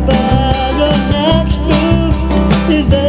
apago is tu